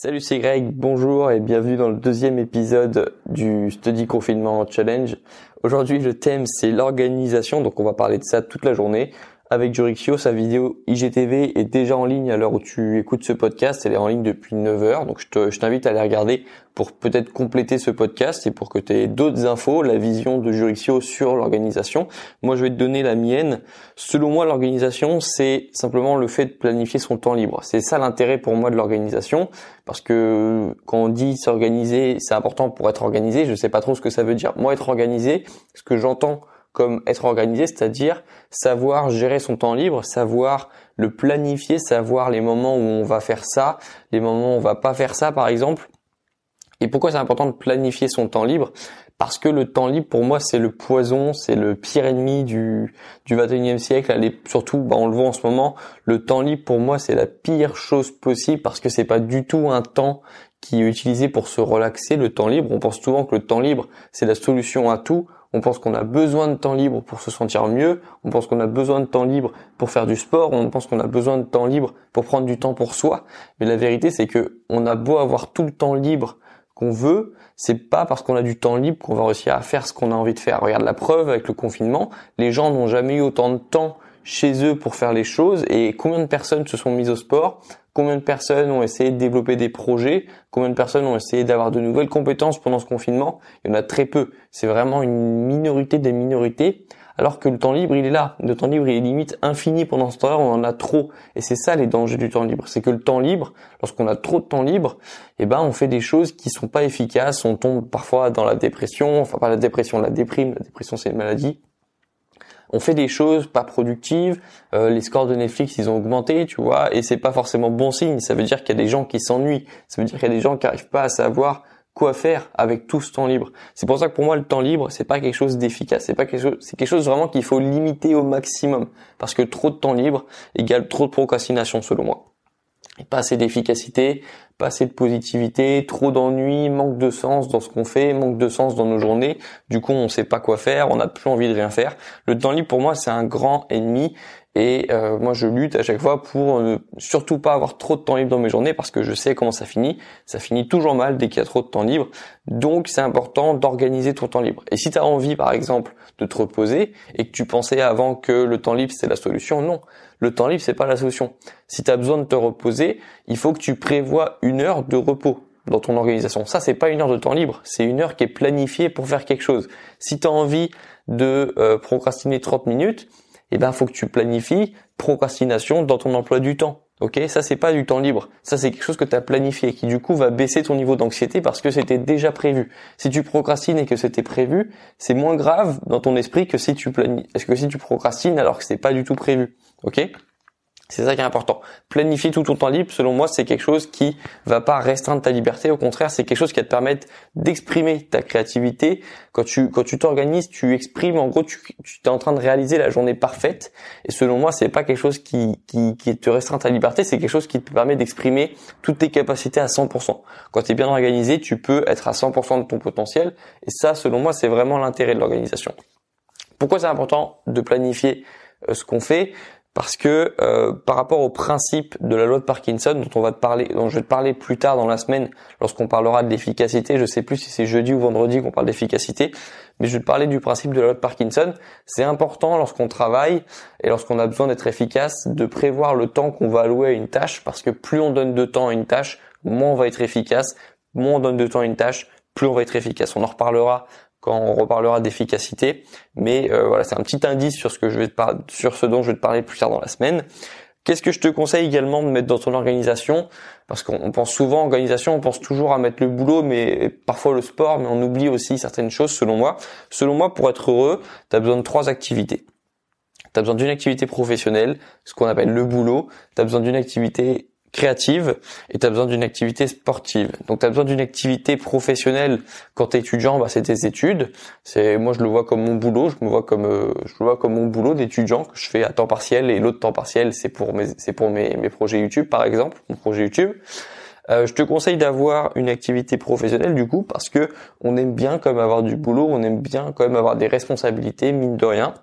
Salut, c'est Greg, bonjour et bienvenue dans le deuxième épisode du Study Confinement Challenge. Aujourd'hui, le thème c'est l'organisation, donc on va parler de ça toute la journée avec Jurixio. Sa vidéo IGTV est déjà en ligne à l'heure où tu écoutes ce podcast. Elle est en ligne depuis 9 heures. Donc je t'invite à aller regarder pour peut-être compléter ce podcast et pour que tu aies d'autres infos, la vision de Jurixio sur l'organisation. Moi, je vais te donner la mienne. Selon moi, l'organisation, c'est simplement le fait de planifier son temps libre. C'est ça l'intérêt pour moi de l'organisation. Parce que quand on dit s'organiser, c'est important pour être organisé. Je sais pas trop ce que ça veut dire. Moi, être organisé, ce que j'entends comme être organisé, c'est-à-dire savoir gérer son temps libre, savoir le planifier, savoir les moments où on va faire ça, les moments où on va pas faire ça par exemple. Et pourquoi c'est important de planifier son temps libre? Parce que le temps libre pour moi c'est le poison, c'est le pire ennemi du du 21e siècle. Allez, surtout, bah, on le voit en ce moment, le temps libre pour moi c'est la pire chose possible parce que c'est pas du tout un temps qui est utilisé pour se relaxer. Le temps libre, on pense souvent que le temps libre c'est la solution à tout on pense qu'on a besoin de temps libre pour se sentir mieux, on pense qu'on a besoin de temps libre pour faire du sport, on pense qu'on a besoin de temps libre pour prendre du temps pour soi, mais la vérité c'est que on a beau avoir tout le temps libre qu'on veut, c'est pas parce qu'on a du temps libre qu'on va réussir à faire ce qu'on a envie de faire. Regarde la preuve avec le confinement, les gens n'ont jamais eu autant de temps chez eux pour faire les choses et combien de personnes se sont mises au sport, combien de personnes ont essayé de développer des projets, combien de personnes ont essayé d'avoir de nouvelles compétences pendant ce confinement. Il y en a très peu. C'est vraiment une minorité des minorités. Alors que le temps libre, il est là. Le temps libre, il est limite infini pendant ce temps-là, on en a trop. Et c'est ça les dangers du temps libre. C'est que le temps libre, lorsqu'on a trop de temps libre, eh ben, on fait des choses qui sont pas efficaces, on tombe parfois dans la dépression, enfin pas la dépression, la déprime. La dépression, c'est une maladie on fait des choses pas productives, euh, les scores de Netflix ils ont augmenté, tu vois, et c'est pas forcément bon signe. Ça veut dire qu'il y a des gens qui s'ennuient, ça veut dire qu'il y a des gens qui arrivent pas à savoir quoi faire avec tout ce temps libre. C'est pour ça que pour moi le temps libre c'est pas quelque chose d'efficace, c'est pas quelque chose, c'est quelque chose vraiment qu'il faut limiter au maximum parce que trop de temps libre égale trop de procrastination selon moi. Pas assez d'efficacité, pas assez de positivité, trop d'ennui, manque de sens dans ce qu'on fait, manque de sens dans nos journées. Du coup, on sait pas quoi faire, on n'a plus envie de rien faire. Le temps libre pour moi, c'est un grand ennemi et euh, moi, je lutte à chaque fois pour ne surtout pas avoir trop de temps libre dans mes journées parce que je sais comment ça finit. Ça finit toujours mal dès qu'il y a trop de temps libre. Donc, c'est important d'organiser ton temps libre. Et si tu as envie, par exemple, de te reposer et que tu pensais avant que le temps libre, c'était la solution, non. Le temps libre, c'est pas la solution. Si tu as besoin de te reposer, il faut que tu prévois une heure de repos dans ton organisation. Ça, c'est pas une heure de temps libre, c'est une heure qui est planifiée pour faire quelque chose. Si tu as envie de euh, procrastiner 30 minutes, eh ben faut que tu planifies procrastination dans ton emploi du temps. Ok, ça c'est pas du temps libre. Ça c'est quelque chose que tu as planifié, qui du coup va baisser ton niveau d'anxiété parce que c'était déjà prévu. Si tu procrastines et que c'était prévu, c'est moins grave dans ton esprit que si tu planifies, que si tu procrastines alors que c'est pas du tout prévu. Ok? C'est ça qui est important. Planifier tout ton temps libre, selon moi, c'est quelque chose qui va pas restreindre ta liberté. Au contraire, c'est quelque chose qui va te permettre d'exprimer ta créativité. Quand tu quand tu t'organises, tu exprimes. En gros, tu, tu es en train de réaliser la journée parfaite. Et selon moi, c'est pas quelque chose qui qui, qui te restreint ta liberté. C'est quelque chose qui te permet d'exprimer toutes tes capacités à 100%. Quand tu es bien organisé, tu peux être à 100% de ton potentiel. Et ça, selon moi, c'est vraiment l'intérêt de l'organisation. Pourquoi c'est important de planifier euh, ce qu'on fait? Parce que euh, par rapport au principe de la loi de Parkinson dont on va te parler, dont je vais te parler plus tard dans la semaine lorsqu'on parlera de l'efficacité, je sais plus si c'est jeudi ou vendredi qu'on parle d'efficacité, mais je vais te parler du principe de la loi de Parkinson. C'est important lorsqu'on travaille et lorsqu'on a besoin d'être efficace de prévoir le temps qu'on va allouer à une tâche parce que plus on donne de temps à une tâche, moins on va être efficace, moins on donne de temps à une tâche, plus on va être efficace. On en reparlera on reparlera d'efficacité. Mais euh, voilà, c'est un petit indice sur ce que je vais te sur ce dont je vais te parler plus tard dans la semaine. Qu'est-ce que je te conseille également de mettre dans ton organisation? Parce qu'on pense souvent organisation, on pense toujours à mettre le boulot, mais parfois le sport, mais on oublie aussi certaines choses selon moi. Selon moi, pour être heureux, tu as besoin de trois activités. Tu as besoin d'une activité professionnelle, ce qu'on appelle le boulot. Tu as besoin d'une activité créative et tu as besoin d'une activité sportive. Donc tu as besoin d'une activité professionnelle quand tu es étudiant, bah c'est tes études. C'est moi je le vois comme mon boulot, je me vois comme euh, je le vois comme mon boulot d'étudiant que je fais à temps partiel et l'autre temps partiel c'est pour mes c'est pour mes, mes projets YouTube par exemple, mon projet YouTube. Euh, je te conseille d'avoir une activité professionnelle du coup parce que on aime bien comme avoir du boulot, on aime bien quand même avoir des responsabilités mine de rien.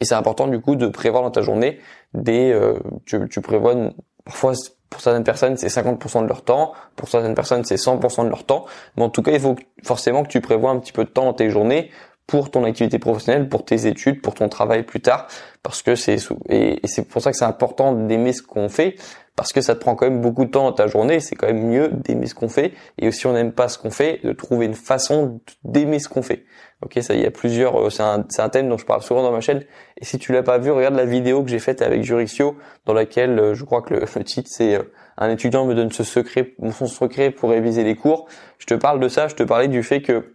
Et c'est important du coup de prévoir dans ta journée des euh, tu, tu prévois parfois pour certaines personnes c'est 50% de leur temps, pour certaines personnes c'est 100% de leur temps, mais en tout cas il faut forcément que tu prévois un petit peu de temps dans tes journées pour ton activité professionnelle, pour tes études, pour ton travail plus tard, parce que c'est et, c'est pour ça que c'est important d'aimer ce qu'on fait, parce que ça te prend quand même beaucoup de temps dans ta journée. C'est quand même mieux d'aimer ce qu'on fait, et si on n'aime pas ce qu'on fait, de trouver une façon d'aimer ce qu'on fait. Ok, ça, il y a plusieurs. Euh, c'est un, un thème dont je parle souvent dans ma chaîne. Et si tu l'as pas vu, regarde la vidéo que j'ai faite avec Jurixio, dans laquelle euh, je crois que le, le titre c'est euh, un étudiant me donne ce secret, son secret pour réviser les cours. Je te parle de ça. Je te parlais du fait que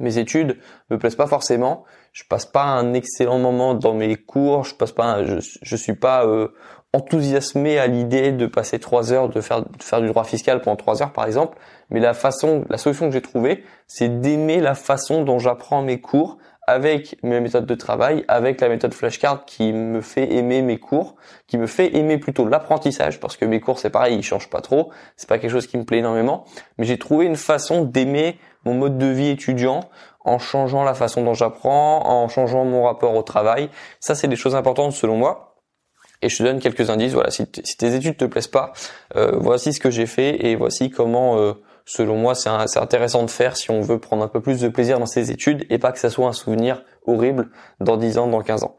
mes études me plaisent pas forcément. Je passe pas un excellent moment dans mes cours. Je passe pas, je, je suis pas euh, enthousiasmé à l'idée de passer trois heures, de faire, de faire du droit fiscal pendant trois heures par exemple. Mais la façon, la solution que j'ai trouvée, c'est d'aimer la façon dont j'apprends mes cours avec mes méthodes de travail, avec la méthode flashcard qui me fait aimer mes cours, qui me fait aimer plutôt l'apprentissage parce que mes cours c'est pareil, ils changent pas trop, c'est pas quelque chose qui me plaît énormément, mais j'ai trouvé une façon d'aimer mon mode de vie étudiant en changeant la façon dont j'apprends, en changeant mon rapport au travail. Ça, c'est des choses importantes selon moi. Et je te donne quelques indices. Voilà, si, tes études te plaisent pas, euh, voici ce que j'ai fait et voici comment, euh, selon moi, c'est intéressant de faire si on veut prendre un peu plus de plaisir dans ses études et pas que ça soit un souvenir horrible dans 10 ans, dans 15 ans.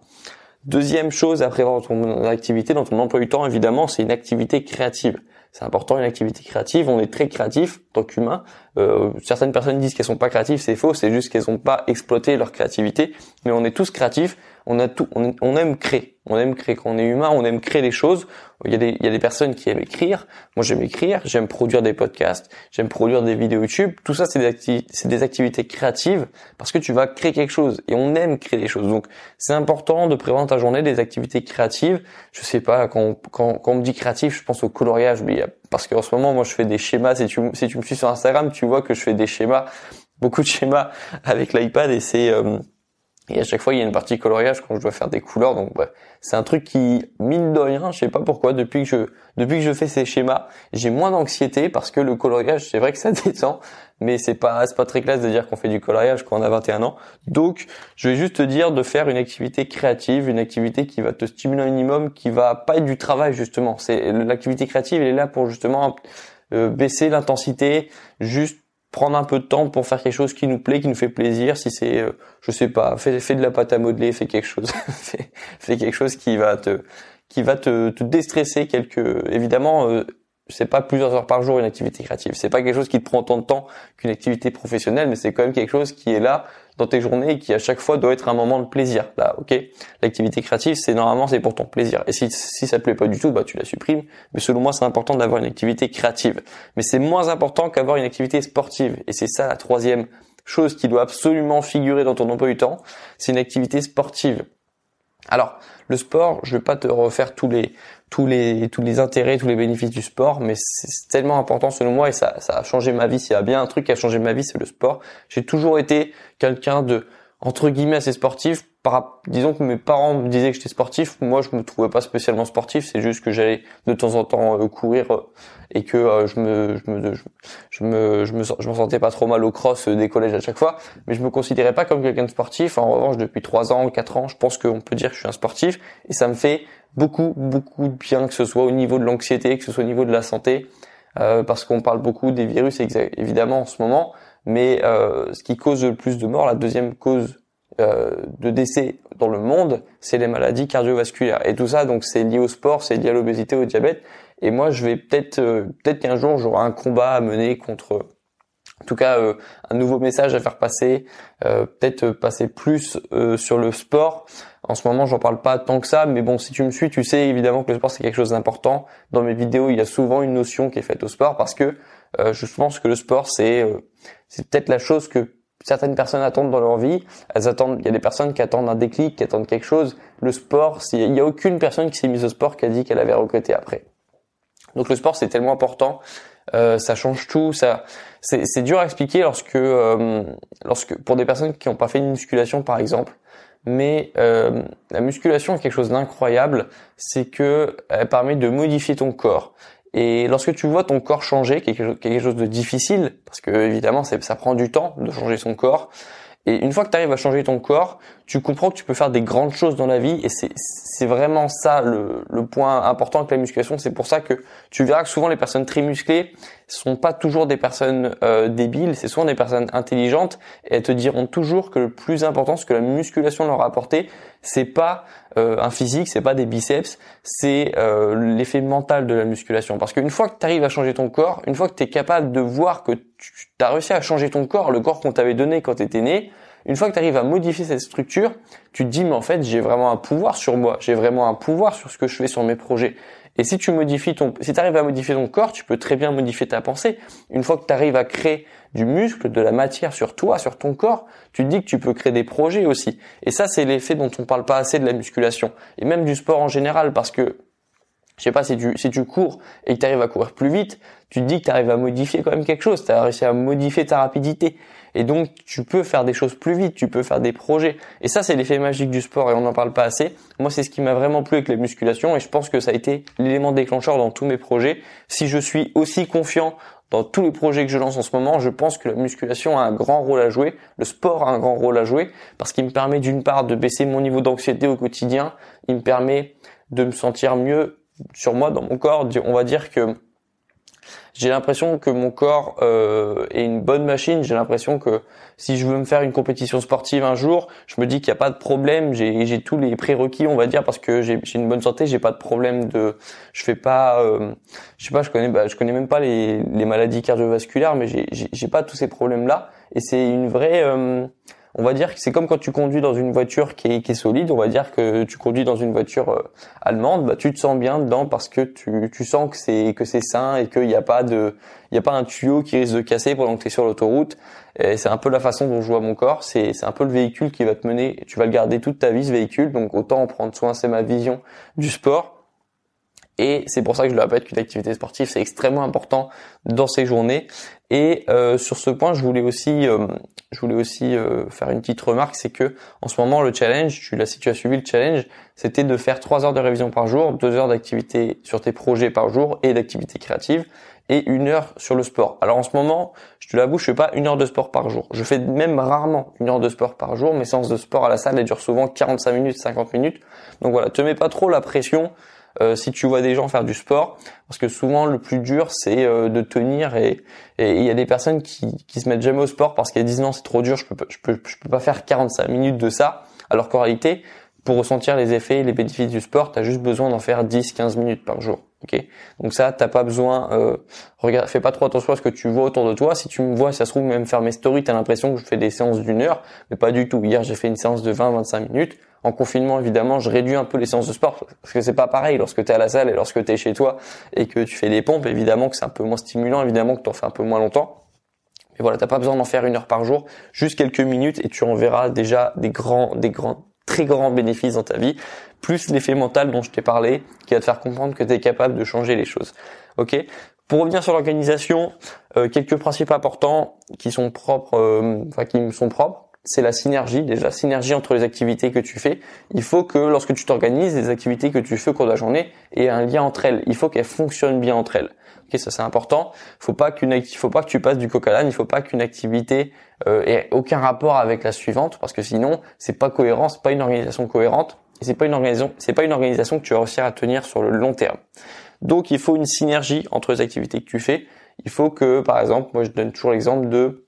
Deuxième chose à prévoir dans ton activité, dans ton emploi du temps, évidemment, c'est une activité créative. C'est important une activité créative. On est très créatif en tant qu'humain. Euh, certaines personnes disent qu'elles sont pas créatives, c'est faux. C'est juste qu'elles n'ont pas exploité leur créativité. Mais on est tous créatifs. On a tout. On, aime créer. On aime créer. Quand on est humain, on aime créer des choses. Il y a des, il y a des personnes qui aiment écrire. Moi, j'aime écrire. J'aime produire des podcasts. J'aime produire des vidéos YouTube. Tout ça, c'est des, des activités créatives parce que tu vas créer quelque chose. Et on aime créer des choses. Donc, c'est important de prévoir dans ta journée des activités créatives. Je sais pas quand, quand, quand on me dit créatif, je pense au coloriage. Mais parce qu'en ce moment, moi, je fais des schémas. Si tu, si tu me suis sur Instagram, tu vois que je fais des schémas, beaucoup de schémas avec l'iPad et c'est euh, et à chaque fois il y a une partie coloriage quand je dois faire des couleurs. Donc c'est un truc qui mine de rien, je sais pas pourquoi. Depuis que je depuis que je fais ces schémas, j'ai moins d'anxiété parce que le coloriage, c'est vrai que ça détend, mais c'est pas c'est pas très classe de dire qu'on fait du coloriage quand on a 21 ans. Donc je vais juste te dire de faire une activité créative, une activité qui va te stimuler un minimum, qui va pas être du travail justement. C'est l'activité créative, elle est là pour justement euh, baisser l'intensité, juste prendre un peu de temps pour faire quelque chose qui nous plaît, qui nous fait plaisir. Si c'est, euh, je sais pas, fais, fais de la pâte à modeler, fais quelque chose, fais, quelque chose qui va te, qui va te, te déstresser. Quelque, évidemment, euh, c'est pas plusieurs heures par jour une activité créative. C'est pas quelque chose qui te prend autant de temps qu'une activité professionnelle, mais c'est quand même quelque chose qui est là dans tes journées qui à chaque fois doit être un moment de plaisir. Là, ok. L'activité créative, c'est normalement c'est pour ton plaisir. Et si si ça plaît pas du tout, bah tu la supprimes. Mais selon moi, c'est important d'avoir une activité créative. Mais c'est moins important qu'avoir une activité sportive. Et c'est ça la troisième chose qui doit absolument figurer dans ton emploi du temps. C'est une activité sportive. Alors, le sport, je vais pas te refaire tous les tous les tous les intérêts, tous les bénéfices du sport, mais c'est tellement important selon moi et ça ça a changé ma vie. S'il y a bien un truc qui a changé ma vie, c'est le sport. J'ai toujours été quelqu'un de entre guillemets assez sportif. Disons que mes parents me disaient que j'étais sportif, moi je me trouvais pas spécialement sportif. C'est juste que j'allais de temps en temps euh, courir euh, et que euh, je me je me je, me je me je me sentais pas trop mal au cross des collèges à chaque fois. Mais je me considérais pas comme quelqu'un de sportif. En revanche, depuis trois ans, quatre ans, je pense qu'on peut dire que je suis un sportif et ça me fait beaucoup beaucoup de bien que ce soit au niveau de l'anxiété, que ce soit au niveau de la santé, parce qu'on parle beaucoup des virus évidemment en ce moment mais euh, ce qui cause le plus de morts, la deuxième cause euh, de décès dans le monde, c'est les maladies cardiovasculaires. Et tout ça, donc, c'est lié au sport, c'est lié à l'obésité, au diabète. Et moi, je vais peut-être, euh, peut-être qu'un jour, j'aurai un combat à mener contre, en tout cas, euh, un nouveau message à faire passer, euh, peut-être passer plus sur le sport. En ce moment, j'en parle pas tant que ça, mais bon, si tu me suis, tu sais évidemment que le sport c'est quelque chose d'important. Dans mes vidéos, il y a souvent une notion qui est faite au sport parce que euh, je pense que le sport c'est euh, c'est peut-être la chose que certaines personnes attendent dans leur vie. Elles attendent. Il y a des personnes qui attendent un déclic, qui attendent quelque chose. Le sport, il y a aucune personne qui s'est mise au sport qui a dit qu'elle avait regretté après. Donc le sport c'est tellement important. Euh, ça change tout. Ça, c'est dur à expliquer lorsque, euh, lorsque pour des personnes qui n'ont pas fait une musculation par exemple. Mais euh, la musculation est quelque chose d'incroyable. C'est que elle permet de modifier ton corps. Et lorsque tu vois ton corps changer, quelque chose de difficile, parce que évidemment ça prend du temps de changer son corps, Et une fois que tu arrives à changer ton corps, tu comprends que tu peux faire des grandes choses dans la vie et c'est vraiment ça le, le point important avec la musculation. C'est pour ça que tu verras que souvent les personnes très musclées sont pas toujours des personnes euh, débiles, c'est souvent des personnes intelligentes et elles te diront toujours que le plus important, ce que la musculation leur a apporté, c'est pas euh, un physique, c'est pas des biceps, c'est euh, l'effet mental de la musculation. Parce qu'une fois que tu arrives à changer ton corps, une fois que tu es capable de voir que tu as réussi à changer ton corps, le corps qu'on t'avait donné quand tu étais né, une fois que tu arrives à modifier cette structure, tu te dis mais en fait j'ai vraiment un pouvoir sur moi, j'ai vraiment un pouvoir sur ce que je fais sur mes projets. Et si tu modifies ton, si à modifier ton corps, tu peux très bien modifier ta pensée. Une fois que tu arrives à créer du muscle, de la matière sur toi, sur ton corps, tu te dis que tu peux créer des projets aussi. Et ça, c'est l'effet dont on parle pas assez de la musculation et même du sport en général, parce que je sais pas si tu si tu cours et que tu arrives à courir plus vite, tu te dis que tu arrives à modifier quand même quelque chose, tu as réussi à modifier ta rapidité. Et donc, tu peux faire des choses plus vite, tu peux faire des projets. Et ça, c'est l'effet magique du sport et on n'en parle pas assez. Moi, c'est ce qui m'a vraiment plu avec la musculation et je pense que ça a été l'élément déclencheur dans tous mes projets. Si je suis aussi confiant dans tous les projets que je lance en ce moment, je pense que la musculation a un grand rôle à jouer, le sport a un grand rôle à jouer, parce qu'il me permet d'une part de baisser mon niveau d'anxiété au quotidien, il me permet de me sentir mieux sur moi, dans mon corps. On va dire que j'ai l'impression que mon corps euh, est une bonne machine. J'ai l'impression que si je veux me faire une compétition sportive un jour, je me dis qu'il n'y a pas de problème. J'ai tous les prérequis, on va dire, parce que j'ai une bonne santé. J'ai pas de problème de, je fais pas, euh, je sais pas, je connais, bah, je connais même pas les, les maladies cardiovasculaires, mais j'ai pas tous ces problèmes là. Et c'est une vraie euh, on va dire que c'est comme quand tu conduis dans une voiture qui est, qui est, solide, on va dire que tu conduis dans une voiture euh, allemande, bah tu te sens bien dedans parce que tu, tu sens que c'est que c'est sain et qu'il n'y a pas de il a pas un tuyau qui risque de casser pendant que tu es sur l'autoroute. Et c'est un peu la façon dont je vois mon corps, c'est c'est un peu le véhicule qui va te mener, tu vas le garder toute ta vie ce véhicule, donc autant en prendre soin, c'est ma vision du sport. Et c'est pour ça que je le répète qu'une activité sportive c'est extrêmement important dans ces journées. Et euh, sur ce point, je voulais aussi, euh, je voulais aussi euh, faire une petite remarque, c'est que en ce moment le challenge, tu l'as si tu as suivi le challenge, c'était de faire trois heures de révision par jour, deux heures d'activité sur tes projets par jour et d'activité créative, et une heure sur le sport. Alors en ce moment, je te l'avoue, je fais pas une heure de sport par jour. Je fais même rarement une heure de sport par jour. Mes séances de sport à la salle elles durent souvent 45 minutes, 50 minutes. Donc voilà, te mets pas trop la pression euh, si tu vois des gens faire du sport, parce que souvent le plus dur c'est euh, de tenir et il y a des personnes qui qui se mettent jamais au sport parce qu'elles disent non c'est trop dur, je peux je peux je peux pas faire 45 minutes de ça, alors qu'en réalité pour ressentir les effets et les bénéfices du sport, tu as juste besoin d'en faire 10-15 minutes par jour. Ok, donc ça, t'as pas besoin. Euh, regarde, fais pas trop attention à ce que tu vois autour de toi. Si tu me vois, ça se trouve même faire mes stories, t'as l'impression que je fais des séances d'une heure, mais pas du tout. Hier, j'ai fait une séance de 20-25 minutes. En confinement, évidemment, je réduis un peu les séances de sport parce que c'est pas pareil lorsque tu es à la salle et lorsque tu es chez toi et que tu fais des pompes. Évidemment que c'est un peu moins stimulant, évidemment que tu en fais un peu moins longtemps. Mais voilà, t'as pas besoin d'en faire une heure par jour, juste quelques minutes et tu en verras déjà des grands, des grands, très grands bénéfices dans ta vie, plus l'effet mental dont je t'ai parlé, qui va te faire comprendre que tu es capable de changer les choses. Ok? Pour revenir sur l'organisation, euh, quelques principes importants qui sont propres, euh, enfin qui me sont propres c'est la synergie, déjà synergie entre les activités que tu fais. Il faut que lorsque tu t'organises, les activités que tu fais au cours de la journée aient un lien entre elles. Il faut qu'elles fonctionnent bien entre elles. Ok, ça c'est important. Faut pas qu'une, faut pas que tu passes du coq à l'âne. Il faut pas qu'une activité euh, ait aucun rapport avec la suivante, parce que sinon c'est pas cohérent, c'est pas une organisation cohérente, et c'est pas une organisation, c'est pas une organisation que tu vas réussir à tenir sur le long terme. Donc il faut une synergie entre les activités que tu fais. Il faut que, par exemple, moi je donne toujours l'exemple de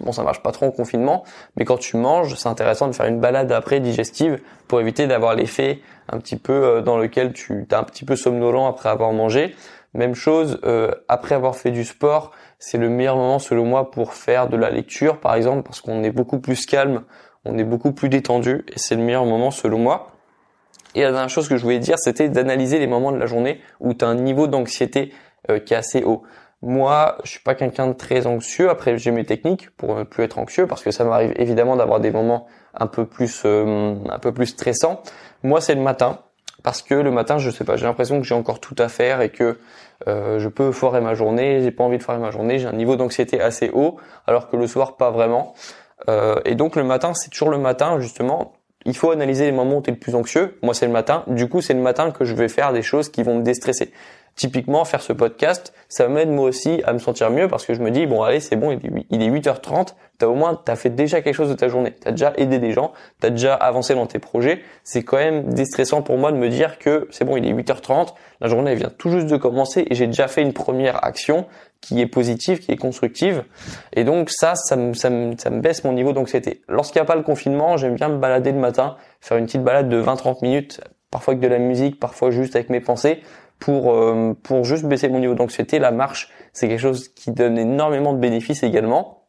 Bon, ça marche pas trop en confinement, mais quand tu manges, c'est intéressant de faire une balade après digestive pour éviter d'avoir l'effet un petit peu euh, dans lequel tu es un petit peu somnolent après avoir mangé. Même chose, euh, après avoir fait du sport, c'est le meilleur moment selon moi pour faire de la lecture, par exemple, parce qu'on est beaucoup plus calme, on est beaucoup plus détendu, et c'est le meilleur moment selon moi. Et la dernière chose que je voulais dire, c'était d'analyser les moments de la journée où tu as un niveau d'anxiété euh, qui est assez haut. Moi, je suis pas quelqu'un de très anxieux. Après, j'ai mes techniques pour ne plus être anxieux parce que ça m'arrive évidemment d'avoir des moments un peu plus, euh, un peu plus stressants. Moi, c'est le matin parce que le matin, je sais pas, j'ai l'impression que j'ai encore tout à faire et que euh, je peux foirer ma journée. J'ai pas envie de foirer ma journée. J'ai un niveau d'anxiété assez haut, alors que le soir, pas vraiment. Euh, et donc le matin, c'est toujours le matin justement il faut analyser les moments où tu es le plus anxieux. Moi, c'est le matin. Du coup, c'est le matin que je vais faire des choses qui vont me déstresser. Typiquement, faire ce podcast, ça m'aide moi aussi à me sentir mieux parce que je me dis, bon, allez, c'est bon, il est 8h30, t'as au moins, t'as fait déjà quelque chose de ta journée. T'as déjà aidé des gens, t'as déjà avancé dans tes projets. C'est quand même déstressant pour moi de me dire que c'est bon, il est 8h30, la journée vient tout juste de commencer et j'ai déjà fait une première action qui est positive, qui est constructive. Et donc ça, ça me, ça me, ça me baisse mon niveau d'anxiété. Lorsqu'il n'y a pas le confinement, j'aime bien me balader le matin, faire une petite balade de 20-30 minutes, parfois avec de la musique, parfois juste avec mes pensées pour euh, pour juste baisser mon niveau d'anxiété. La marche, c'est quelque chose qui donne énormément de bénéfices également.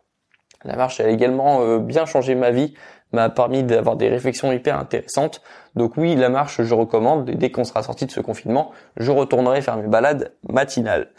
La marche a également euh, bien changé ma vie, m'a permis d'avoir des réflexions hyper intéressantes. Donc oui, la marche, je recommande. dès qu'on sera sorti de ce confinement, je retournerai faire mes balades matinales.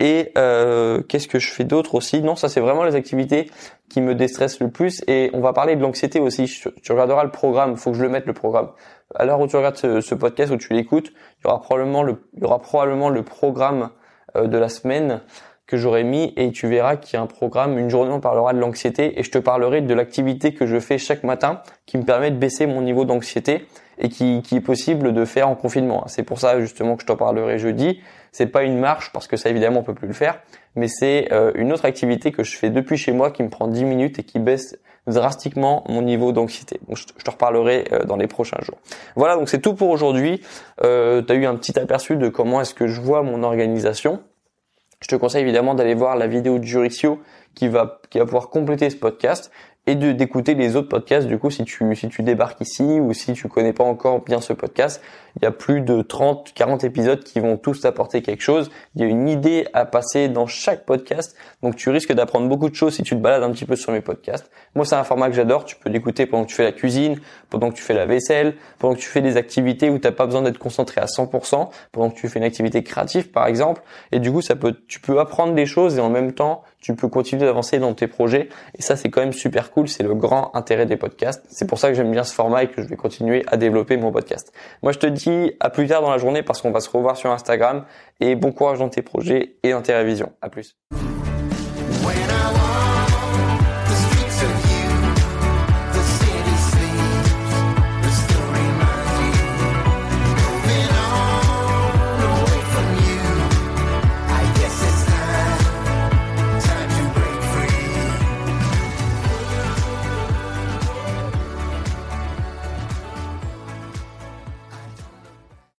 Et euh, qu'est-ce que je fais d'autre aussi? Non, ça c'est vraiment les activités qui me déstressent le plus. Et on va parler de l'anxiété aussi. Tu regarderas le programme. Faut que je le mette le programme. À l'heure où tu regardes ce, podcast où tu l'écoutes, il y aura probablement le, programme euh, de la semaine que j'aurai mis et tu verras qu'il y a un programme, une journée on parlera de l'anxiété et je te parlerai de l'activité que je fais chaque matin qui me permet de baisser mon niveau d'anxiété et qui, qui est possible de faire en confinement. C'est pour ça justement que je t'en parlerai jeudi. C'est pas une marche parce que ça évidemment on peut plus le faire, mais c'est euh, une autre activité que je fais depuis chez moi qui me prend 10 minutes et qui baisse drastiquement mon niveau d'anxiété. je, te reparlerai euh, dans les prochains jours. Voilà, donc c'est tout pour aujourd'hui. Euh, tu as eu un petit aperçu de comment est-ce que je vois mon organisation. Je te conseille évidemment d'aller voir la vidéo de Jurixio qui va, qui va pouvoir compléter ce podcast et de d'écouter les autres podcasts. Du coup si tu si tu débarques ici ou si tu connais pas encore bien ce podcast il y a plus de 30 40 épisodes qui vont tous t'apporter quelque chose. Il y a une idée à passer dans chaque podcast. Donc tu risques d'apprendre beaucoup de choses si tu te balades un petit peu sur mes podcasts. Moi c'est un format que j'adore. Tu peux l'écouter pendant que tu fais la cuisine pendant que tu fais la vaisselle pendant que tu fais des activités où t'as pas besoin d'être concentré à 100% pendant que tu fais une activité créative par exemple. Et du coup ça peut tu peux apprendre des choses et en même temps tu peux continuer d'avancer dans tes projets et ça c'est quand même super cool, c'est le grand intérêt des podcasts. C'est pour ça que j'aime bien ce format et que je vais continuer à développer mon podcast. Moi je te dis à plus tard dans la journée parce qu'on va se revoir sur Instagram et bon courage dans tes projets et dans tes révisions. À plus.